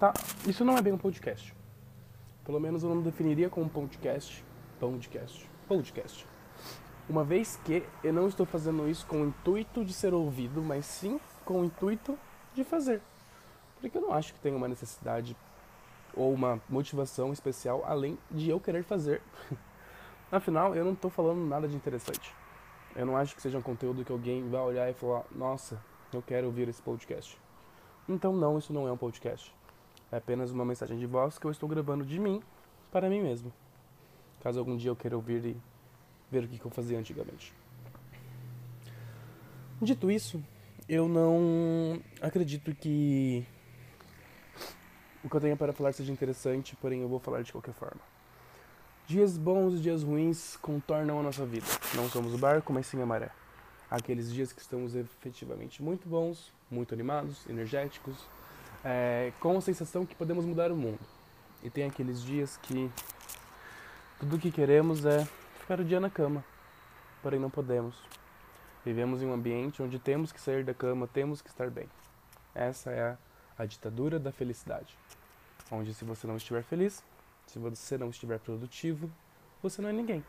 Tá, isso não é bem um podcast. Pelo menos eu não definiria como podcast. Podcast. Podcast. Uma vez que eu não estou fazendo isso com o intuito de ser ouvido, mas sim com o intuito de fazer. Porque eu não acho que tenha uma necessidade ou uma motivação especial além de eu querer fazer. Afinal, eu não estou falando nada de interessante. Eu não acho que seja um conteúdo que alguém vai olhar e falar: Nossa, eu quero ouvir esse podcast. Então, não, isso não é um podcast. É apenas uma mensagem de voz que eu estou gravando de mim para mim mesmo. Caso algum dia eu queira ouvir e ver o que eu fazia antigamente. Dito isso, eu não acredito que o que eu tenho para falar seja interessante, porém eu vou falar de qualquer forma. Dias bons e dias ruins contornam a nossa vida. Não somos o barco, mas sim a maré. Aqueles dias que estamos efetivamente muito bons, muito animados, energéticos, é, com a sensação que podemos mudar o mundo. E tem aqueles dias que tudo o que queremos é ficar o dia na cama, porém não podemos. Vivemos em um ambiente onde temos que sair da cama, temos que estar bem. Essa é a, a ditadura da felicidade. Onde se você não estiver feliz, se você não estiver produtivo, você não é ninguém.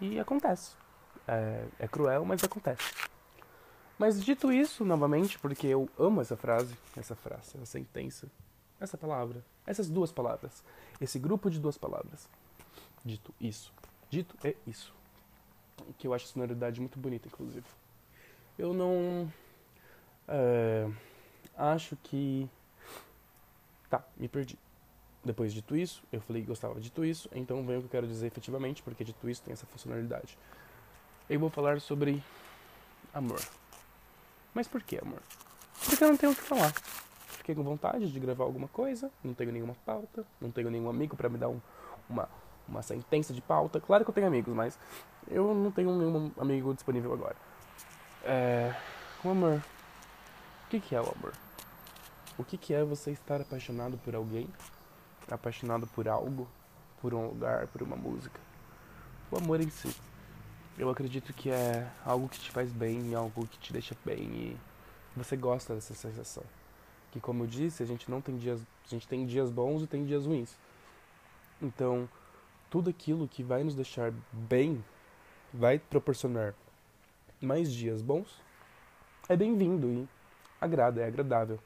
E acontece. É, é cruel, mas acontece. Mas dito isso, novamente, porque eu amo essa frase, essa frase, essa sentença, essa palavra, essas duas palavras, esse grupo de duas palavras. Dito isso. Dito é isso. Que eu acho a sonoridade muito bonita, inclusive. Eu não. É, acho que. Tá, me perdi. Depois dito isso, eu falei que gostava dito isso, então vem o que eu quero dizer efetivamente, porque dito isso tem essa funcionalidade. Eu vou falar sobre amor. Mas por que amor? Porque eu não tenho o que falar. Fiquei com vontade de gravar alguma coisa, não tenho nenhuma pauta, não tenho nenhum amigo para me dar um, uma, uma sentença de pauta. Claro que eu tenho amigos, mas eu não tenho nenhum amigo disponível agora. É. O amor. O que, que é o amor? O que, que é você estar apaixonado por alguém? Apaixonado por algo? Por um lugar? Por uma música? O amor em si. Eu acredito que é algo que te faz bem, algo que te deixa bem e você gosta dessa sensação. Que como eu disse, a gente não tem dias, a gente tem dias bons e tem dias ruins. Então, tudo aquilo que vai nos deixar bem vai proporcionar mais dias bons é bem-vindo e agrada, é agradável.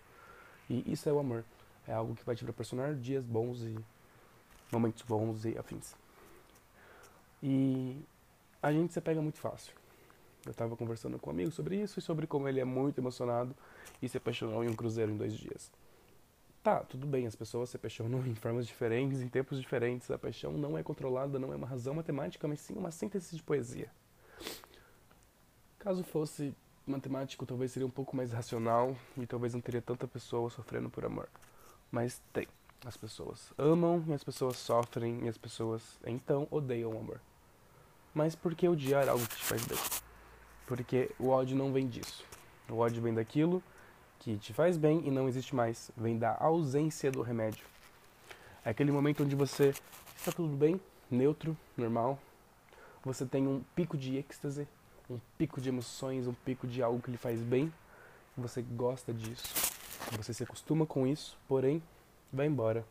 E isso é o amor. É algo que vai te proporcionar dias bons e momentos bons e afins. E a gente se pega muito fácil. Eu estava conversando com um amigo sobre isso e sobre como ele é muito emocionado e se apaixonou em um cruzeiro em dois dias. Tá, tudo bem, as pessoas se apaixonam em formas diferentes, em tempos diferentes. A paixão não é controlada, não é uma razão matemática, mas sim uma síntese de poesia. Caso fosse matemático, talvez seria um pouco mais racional e talvez não teria tanta pessoa sofrendo por amor. Mas tem. As pessoas amam e as pessoas sofrem e as pessoas então odeiam o amor. Mas por que odiar algo que te faz bem? Porque o ódio não vem disso. O ódio vem daquilo que te faz bem e não existe mais. Vem da ausência do remédio. É aquele momento onde você está tudo bem, neutro, normal. Você tem um pico de êxtase, um pico de emoções, um pico de algo que lhe faz bem. Você gosta disso. Você se acostuma com isso, porém, vai embora.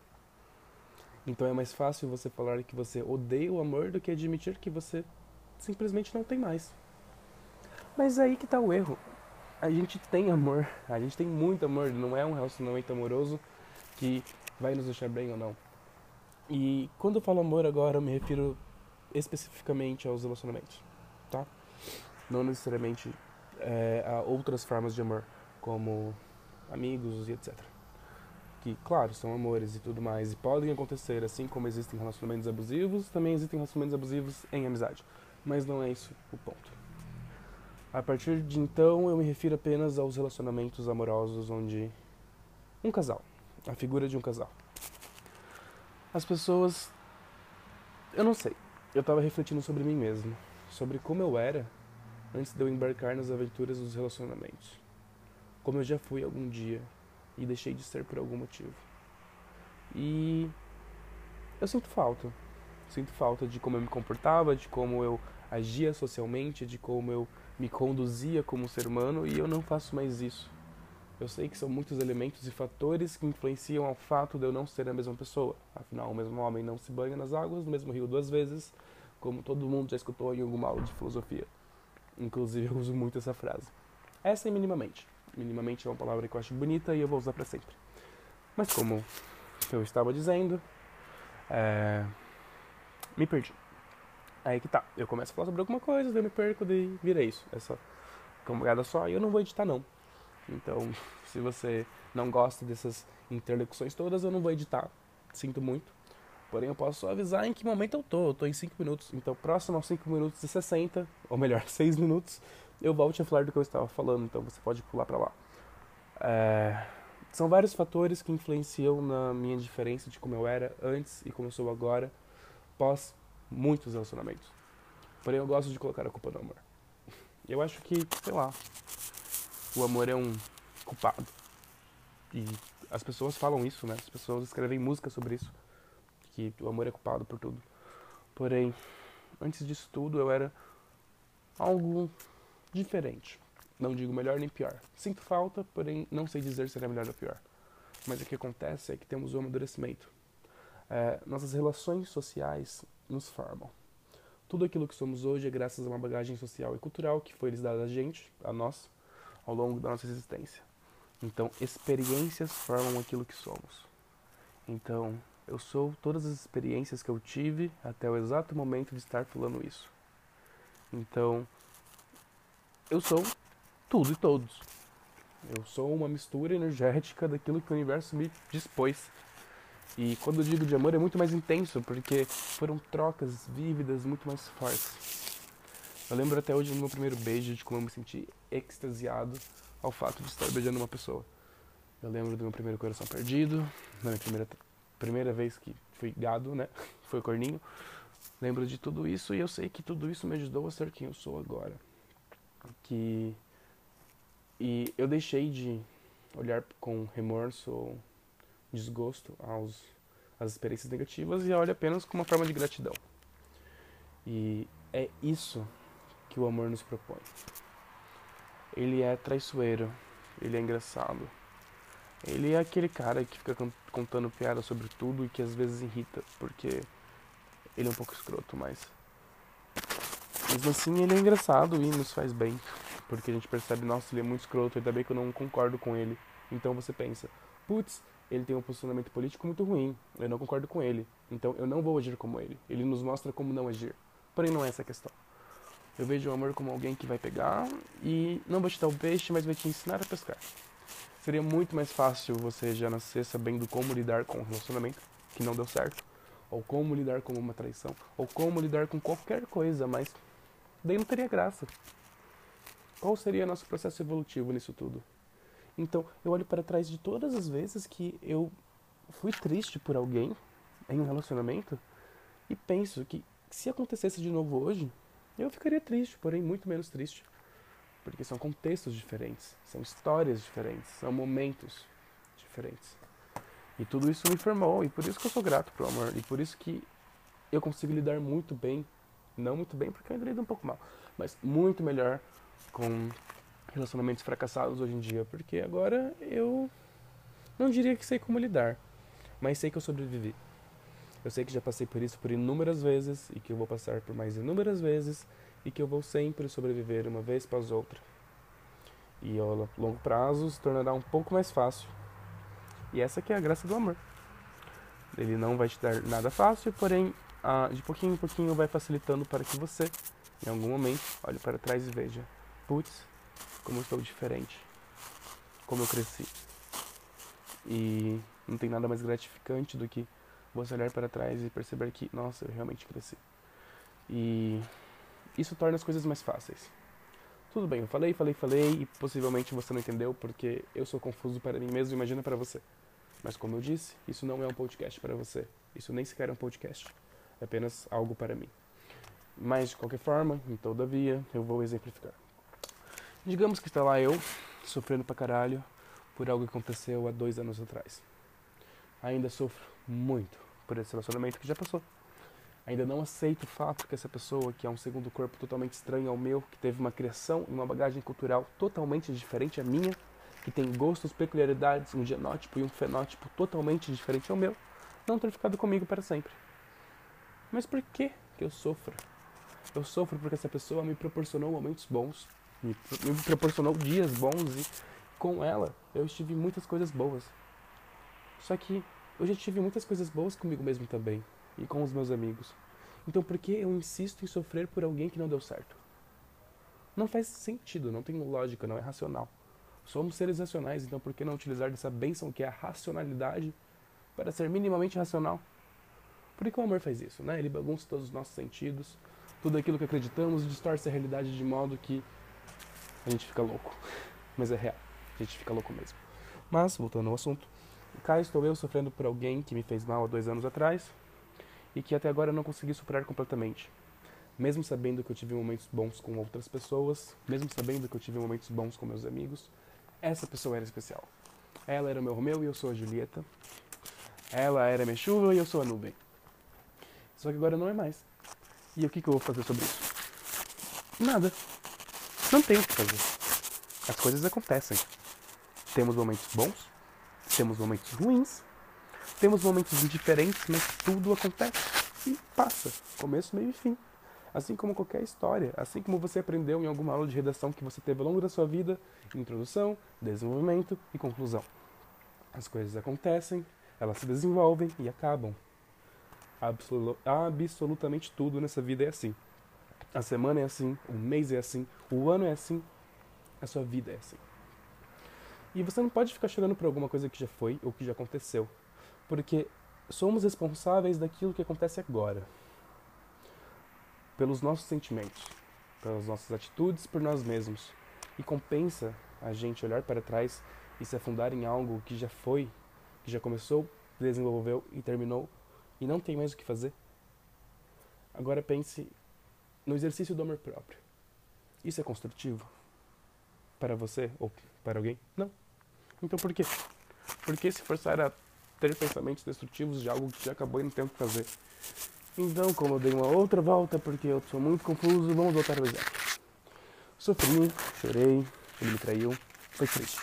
Então é mais fácil você falar que você odeia o amor do que admitir que você simplesmente não tem mais. Mas aí que tá o erro. A gente tem amor, a gente tem muito amor, não é um relacionamento amoroso que vai nos deixar bem ou não. E quando eu falo amor agora, eu me refiro especificamente aos relacionamentos, tá? Não necessariamente é, a outras formas de amor, como amigos e etc que, claro, são amores e tudo mais, e podem acontecer, assim como existem relacionamentos abusivos, também existem relacionamentos abusivos em amizade. Mas não é isso o ponto. A partir de então, eu me refiro apenas aos relacionamentos amorosos onde um casal, a figura de um casal. As pessoas. Eu não sei. Eu estava refletindo sobre mim mesmo, sobre como eu era antes de eu embarcar nas aventuras dos relacionamentos. Como eu já fui algum dia e deixei de ser por algum motivo. E eu sinto falta. Sinto falta de como eu me comportava, de como eu agia socialmente, de como eu me conduzia como ser humano e eu não faço mais isso. Eu sei que são muitos elementos e fatores que influenciam ao fato de eu não ser a mesma pessoa. Afinal, o mesmo homem não se banha nas águas, no mesmo rio duas vezes, como todo mundo já escutou em alguma aula de filosofia. Inclusive, eu uso muito essa frase. Essa é minimamente. Minimamente é uma palavra que eu acho bonita e eu vou usar para sempre. Mas como eu estava dizendo, é... me perdi. Aí que tá, eu começo a falar sobre alguma coisa, daí eu me perco, daí vira isso. Essa camada só, e eu não vou editar não. Então, se você não gosta dessas interlocuções todas, eu não vou editar. Sinto muito. Porém, eu posso avisar em que momento eu tô. Eu tô em 5 minutos. Então, próximo aos 5 minutos e 60, ou melhor, 6 minutos, eu volto a falar do que eu estava falando. Então, você pode pular para lá. É... São vários fatores que influenciam na minha diferença de como eu era antes e como eu sou agora, pós muitos relacionamentos. Porém, eu gosto de colocar a culpa no amor. Eu acho que, sei lá, o amor é um culpado. E as pessoas falam isso, né? As pessoas escrevem música sobre isso, que o amor é culpado por tudo. Porém, antes disso tudo, eu era algo diferente. Não digo melhor nem pior. Sinto falta, porém não sei dizer se era melhor ou pior. Mas o que acontece é que temos o amadurecimento. É, nossas relações sociais nos formam. Tudo aquilo que somos hoje é graças a uma bagagem social e cultural que foi lhes dada a gente, a nós, ao longo da nossa existência. Então, experiências formam aquilo que somos. Então, eu sou todas as experiências que eu tive até o exato momento de estar falando isso. Então, eu sou tudo e todos. Eu sou uma mistura energética daquilo que o universo me dispôs. E quando eu digo de amor é muito mais intenso, porque foram trocas vívidas muito mais fortes. Eu lembro até hoje do meu primeiro beijo, de como eu me senti extasiado ao fato de estar beijando uma pessoa. Eu lembro do meu primeiro coração perdido, da minha primeira, primeira vez que fui gado, né? Foi corninho. Lembro de tudo isso e eu sei que tudo isso me ajudou a ser quem eu sou agora. Que e eu deixei de olhar com remorso ou desgosto aos, às experiências negativas e olho apenas como uma forma de gratidão. E é isso que o amor nos propõe. Ele é traiçoeiro, ele é engraçado. Ele é aquele cara que fica contando piada sobre tudo e que às vezes irrita, porque ele é um pouco escroto, mas. Mesmo assim, ele é engraçado e nos faz bem porque a gente percebe, nossa, ele é muito escroto, ainda bem que eu não concordo com ele. Então você pensa, putz, ele tem um posicionamento político muito ruim, eu não concordo com ele, então eu não vou agir como ele. Ele nos mostra como não agir. Porém, não é essa a questão. Eu vejo o amor como alguém que vai pegar e não vai te dar o peixe, mas vai te ensinar a pescar. Seria muito mais fácil você já nascer sabendo como lidar com um relacionamento que não deu certo, ou como lidar com uma traição, ou como lidar com qualquer coisa, mas daí não teria graça. Qual seria nosso processo evolutivo nisso tudo? Então, eu olho para trás de todas as vezes que eu fui triste por alguém em um relacionamento e penso que se acontecesse de novo hoje, eu ficaria triste, porém muito menos triste. Porque são contextos diferentes, são histórias diferentes, são momentos diferentes. E tudo isso me formou, e por isso que eu sou grato pro amor, e por isso que eu consigo lidar muito bem, não muito bem, porque eu ainda lido um pouco mal, mas muito melhor com relacionamentos fracassados hoje em dia, porque agora eu não diria que sei como lidar, mas sei que eu sobrevivi. Eu sei que já passei por isso por inúmeras vezes e que eu vou passar por mais inúmeras vezes e que eu vou sempre sobreviver uma vez após outra. E ao longo prazo se tornará um pouco mais fácil. E essa que é a graça do amor. Ele não vai te dar nada fácil, porém, de pouquinho em pouquinho vai facilitando para que você, em algum momento, olhe para trás e veja putz, como eu estou diferente, como eu cresci. E não tem nada mais gratificante do que você olhar para trás e perceber que, nossa, eu realmente cresci. E isso torna as coisas mais fáceis. Tudo bem, eu falei, falei, falei e possivelmente você não entendeu porque eu sou confuso para mim mesmo, imagina para você. Mas como eu disse, isso não é um podcast para você. Isso nem sequer é um podcast. É apenas algo para mim. Mas de qualquer forma, todavia, eu vou exemplificar. Digamos que está lá eu, sofrendo pra caralho por algo que aconteceu há dois anos atrás. Ainda sofro muito por esse relacionamento que já passou. Ainda não aceito o fato que essa pessoa, que é um segundo corpo totalmente estranho ao meu, que teve uma criação e uma bagagem cultural totalmente diferente à minha, que tem gostos, peculiaridades, um genótipo e um fenótipo totalmente diferente ao meu, não ter ficado comigo para sempre. Mas por que que eu sofro? Eu sofro porque essa pessoa me proporcionou momentos bons, me, me proporcionou dias bons e com ela eu tive muitas coisas boas. Só que eu já tive muitas coisas boas comigo mesmo também e com os meus amigos. Então por que eu insisto em sofrer por alguém que não deu certo? Não faz sentido, não tem lógica, não é racional. Somos seres racionais, então por que não utilizar dessa bênção que é a racionalidade para ser minimamente racional? Por que o amor faz isso? Né? Ele bagunça todos os nossos sentidos, tudo aquilo que acreditamos, distorce a realidade de modo que a gente fica louco. Mas é real, a gente fica louco mesmo. Mas, voltando ao assunto, cá estou eu sofrendo por alguém que me fez mal há dois anos atrás e que até agora eu não consegui superar completamente. Mesmo sabendo que eu tive momentos bons com outras pessoas, mesmo sabendo que eu tive momentos bons com meus amigos, essa pessoa era especial. Ela era o meu Romeu e eu sou a Julieta. Ela era minha chuva e eu sou a nuvem. Só que agora não é mais. E o que, que eu vou fazer sobre isso? Nada. Não tenho o que fazer. As coisas acontecem. Temos momentos bons, temos momentos ruins, temos momentos indiferentes, mas tudo acontece e passa. Começo, meio e fim. Assim como qualquer história, assim como você aprendeu em alguma aula de redação que você teve ao longo da sua vida, introdução, desenvolvimento e conclusão. As coisas acontecem, elas se desenvolvem e acabam. Absolu absolutamente tudo nessa vida é assim. A semana é assim, o mês é assim, o ano é assim, a sua vida é assim. E você não pode ficar chorando por alguma coisa que já foi ou que já aconteceu, porque somos responsáveis daquilo que acontece agora pelos nossos sentimentos, pelas nossas atitudes, por nós mesmos. E compensa a gente olhar para trás e se afundar em algo que já foi, que já começou, desenvolveu e terminou e não tem mais o que fazer? Agora pense no exercício do amor próprio. Isso é construtivo? Para você ou para alguém? Não. Então por quê? Por que se forçar a ter pensamentos destrutivos de algo que já acabou e não tem o que fazer? Então, como eu dei uma outra volta porque eu sou muito confuso, vamos voltar ao exemplo. Sofri, chorei, ele me traiu, foi triste.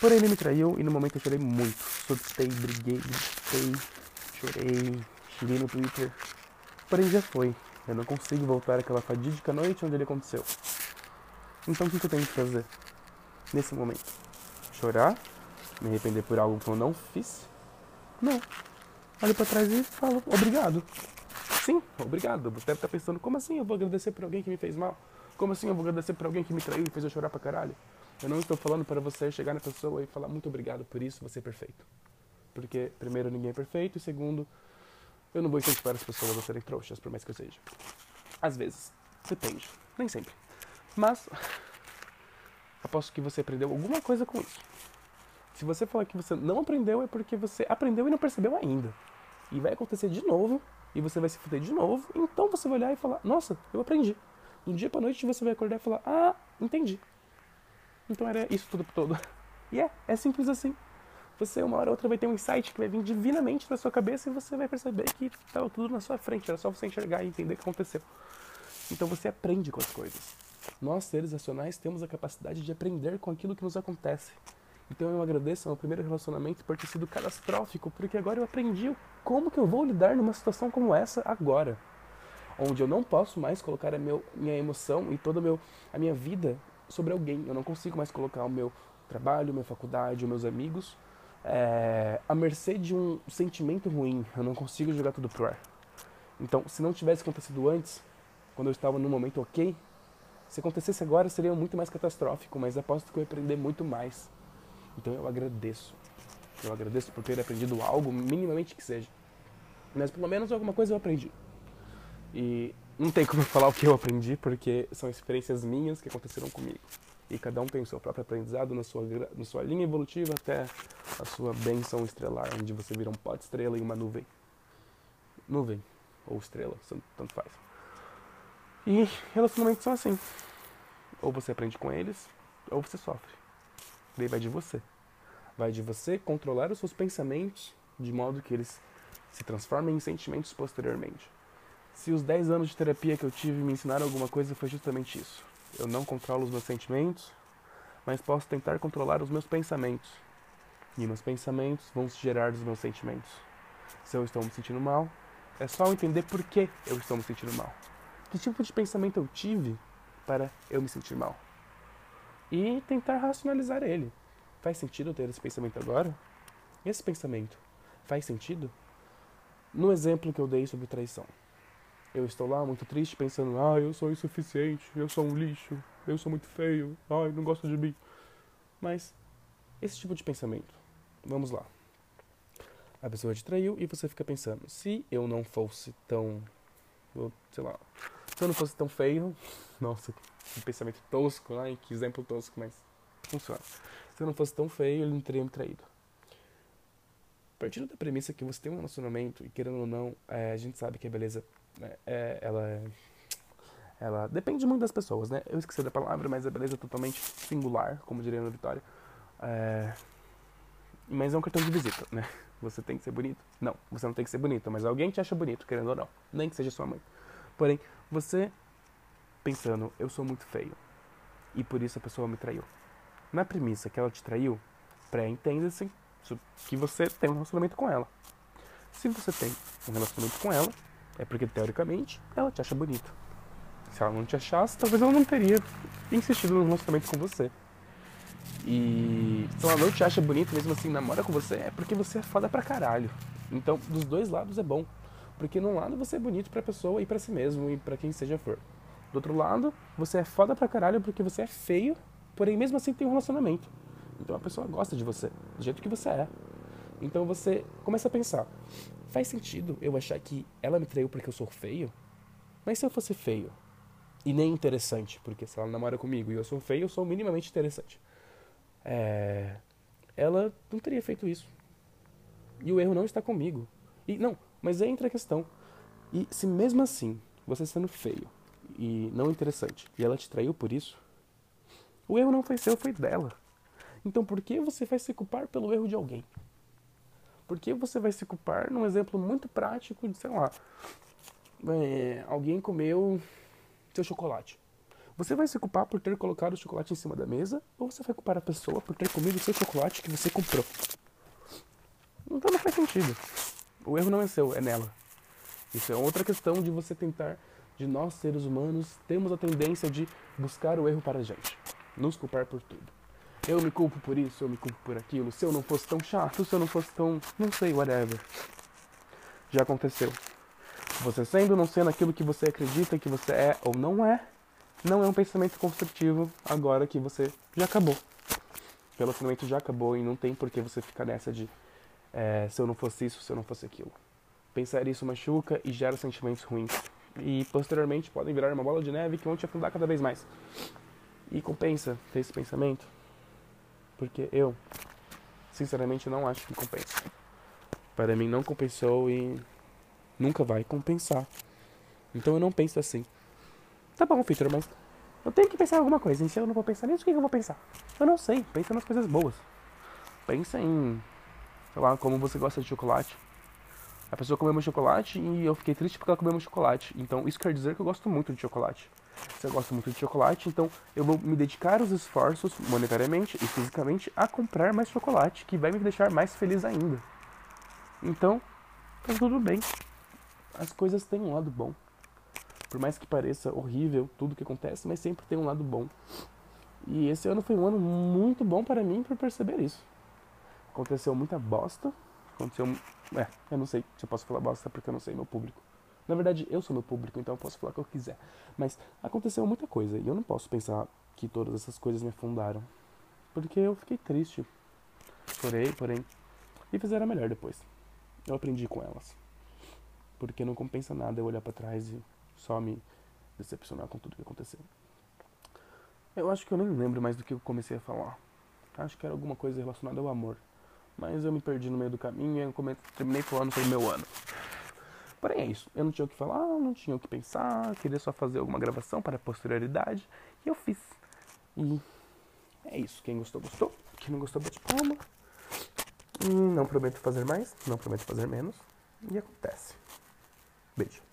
Porém, ele me traiu e no momento eu chorei muito. Surtei, briguei, gritei, chorei, xinguei no Twitter. Porém, já foi. Eu não consigo voltar àquela fadídica noite onde ele aconteceu. Então, o que eu tenho que fazer nesse momento? Chorar? Me arrepender por algo que eu não fiz? Não olho para trás e falo obrigado. Sim, obrigado. Você deve estar pensando, como assim eu vou agradecer por alguém que me fez mal? Como assim eu vou agradecer por alguém que me traiu e fez eu chorar pra caralho? Eu não estou falando para você chegar na pessoa e falar muito obrigado por isso, você é perfeito. Porque, primeiro, ninguém é perfeito, e segundo, eu não vou incentivar as pessoas a serem trouxas, por mais que eu seja. Às vezes. Depende. Nem sempre. Mas, aposto que você aprendeu alguma coisa com isso. Se você falar que você não aprendeu, é porque você aprendeu e não percebeu ainda. E vai acontecer de novo, e você vai se fuder de novo, então você vai olhar e falar, nossa, eu aprendi. Do dia pra noite você vai acordar e falar, ah, entendi. Então era isso tudo todo. E é, é simples assim. Você uma hora ou outra vai ter um insight que vai vir divinamente na sua cabeça e você vai perceber que estava tudo na sua frente, era só você enxergar e entender o que aconteceu. Então você aprende com as coisas. Nós, seres racionais, temos a capacidade de aprender com aquilo que nos acontece. Então eu agradeço ao meu primeiro relacionamento por ter sido catastrófico, porque agora eu aprendi como que eu vou lidar numa situação como essa agora. Onde eu não posso mais colocar a meu, minha emoção e toda meu, a minha vida sobre alguém. Eu não consigo mais colocar o meu trabalho, minha faculdade, os meus amigos é, à mercê de um sentimento ruim. Eu não consigo jogar tudo pro ar. Então, se não tivesse acontecido antes, quando eu estava num momento ok, se acontecesse agora seria muito mais catastrófico, mas aposto que eu ia aprender muito mais. Então eu agradeço. Eu agradeço por ter aprendido algo, minimamente que seja. Mas pelo menos alguma coisa eu aprendi. E não tem como falar o que eu aprendi, porque são experiências minhas que aconteceram comigo. E cada um tem o seu próprio aprendizado na sua, na sua linha evolutiva até a sua benção estrelar, onde você vira um pó de estrela e uma nuvem. Nuvem ou estrela, tanto faz. E relacionamentos são assim. Ou você aprende com eles, ou você sofre. Daí vai de você. Vai de você controlar os seus pensamentos de modo que eles se transformem em sentimentos posteriormente. Se os 10 anos de terapia que eu tive me ensinaram alguma coisa, foi justamente isso. Eu não controlo os meus sentimentos, mas posso tentar controlar os meus pensamentos. E meus pensamentos vão gerar os meus sentimentos. Se eu estou me sentindo mal, é só entender por que eu estou me sentindo mal. Que tipo de pensamento eu tive para eu me sentir mal? E tentar racionalizar ele. Faz sentido ter esse pensamento agora? Esse pensamento faz sentido? No exemplo que eu dei sobre traição. Eu estou lá muito triste pensando, ah, eu sou insuficiente, eu sou um lixo, eu sou muito feio, ai, não gosta de mim. Mas esse tipo de pensamento, vamos lá. A pessoa te traiu e você fica pensando, se eu não fosse tão, sei lá, se eu não fosse tão feio, nossa, que pensamento tosco, ai, que exemplo tosco, mas funciona. Se eu não fosse tão feio, ele não teria me traído. Partindo da premissa que você tem um relacionamento e querendo ou não, é, a gente sabe que a beleza né, é, ela é, ela depende muito das pessoas, né? Eu esqueci da palavra, mas a beleza é totalmente singular, como diria na Vitória. É, mas é um cartão de visita, né? Você tem que ser bonito? Não, você não tem que ser bonito, mas alguém te acha bonito, querendo ou não, nem que seja sua mãe. Porém, você pensando, eu sou muito feio e por isso a pessoa me traiu. Na premissa que ela te traiu, pré-entenda-se que você tem um relacionamento com ela. Se você tem um relacionamento com ela, é porque teoricamente ela te acha bonito. Se ela não te achasse, talvez ela não teria insistido no relacionamento com você. E se ela não te acha bonito, mesmo assim namora com você, é porque você é foda pra caralho. Então, dos dois lados é bom. Porque num lado você é bonito pra pessoa e pra si mesmo e pra quem seja for. Do outro lado, você é foda pra caralho porque você é feio, porém mesmo assim tem um relacionamento. Então a pessoa gosta de você, do jeito que você é. Então você começa a pensar: faz sentido eu achar que ela me traiu porque eu sou feio? Mas se eu fosse feio e nem interessante, porque se ela namora comigo e eu sou feio, eu sou minimamente interessante. É... Ela não teria feito isso. E o erro não está comigo. E não, mas aí entra a questão. E se mesmo assim, você sendo feio e não interessante, e ela te traiu por isso, o erro não foi seu, foi dela. Então por que você vai se culpar pelo erro de alguém? Por que você vai se culpar num exemplo muito prático de, sei lá, é, alguém comeu seu chocolate? Você vai se culpar por ter colocado o chocolate em cima da mesa ou você vai culpar a pessoa por ter comido o seu chocolate que você comprou? Então não faz sentido. O erro não é seu, é nela. Isso é outra questão de você tentar, de nós seres humanos, temos a tendência de buscar o erro para a gente, nos culpar por tudo. Eu me culpo por isso, eu me culpo por aquilo. Se eu não fosse tão chato, se eu não fosse tão. não sei, whatever. Já aconteceu. Você sendo ou não sendo aquilo que você acredita que você é ou não é, não é um pensamento construtivo agora que você já acabou. O relacionamento já acabou e não tem por que você ficar nessa de é, se eu não fosse isso, se eu não fosse aquilo. Pensar isso machuca e gera sentimentos ruins. E posteriormente podem virar uma bola de neve que vão te afundar cada vez mais. E compensa ter esse pensamento? Porque eu, sinceramente, não acho que compensa. Para mim, não compensou e nunca vai compensar. Então eu não penso assim. Tá bom, Victor, mas eu tenho que pensar em alguma coisa. Se eu não vou pensar nisso, o que eu vou pensar? Eu não sei. Pensa nas coisas boas. Pensa em, sei lá, como você gosta de chocolate. A pessoa comeu meu chocolate e eu fiquei triste porque ela comeu meu chocolate. Então isso quer dizer que eu gosto muito de chocolate. Se eu gosto muito de chocolate, então eu vou me dedicar os esforços, monetariamente e fisicamente, a comprar mais chocolate, que vai me deixar mais feliz ainda. Então, tá tudo bem. As coisas têm um lado bom. Por mais que pareça horrível tudo que acontece, mas sempre tem um lado bom. E esse ano foi um ano muito bom para mim por perceber isso. Aconteceu muita bosta, Aconteceu. É, eu não sei se eu posso falar bosta porque eu não sei meu público. Na verdade, eu sou meu público, então eu posso falar o que eu quiser. Mas aconteceu muita coisa e eu não posso pensar que todas essas coisas me afundaram. Porque eu fiquei triste. Chorei, porém. E fizeram melhor depois. Eu aprendi com elas. Porque não compensa nada eu olhar para trás e só me decepcionar com tudo que aconteceu. Eu acho que eu nem lembro mais do que eu comecei a falar. Acho que era alguma coisa relacionada ao amor. Mas eu me perdi no meio do caminho e terminei falando sobre meu ano. Porém é isso. Eu não tinha o que falar, não tinha o que pensar, queria só fazer alguma gravação para a posterioridade. E eu fiz. E é isso. Quem gostou, gostou. Quem não gostou, bate palma. Não prometo fazer mais, não prometo fazer menos. E acontece. Beijo.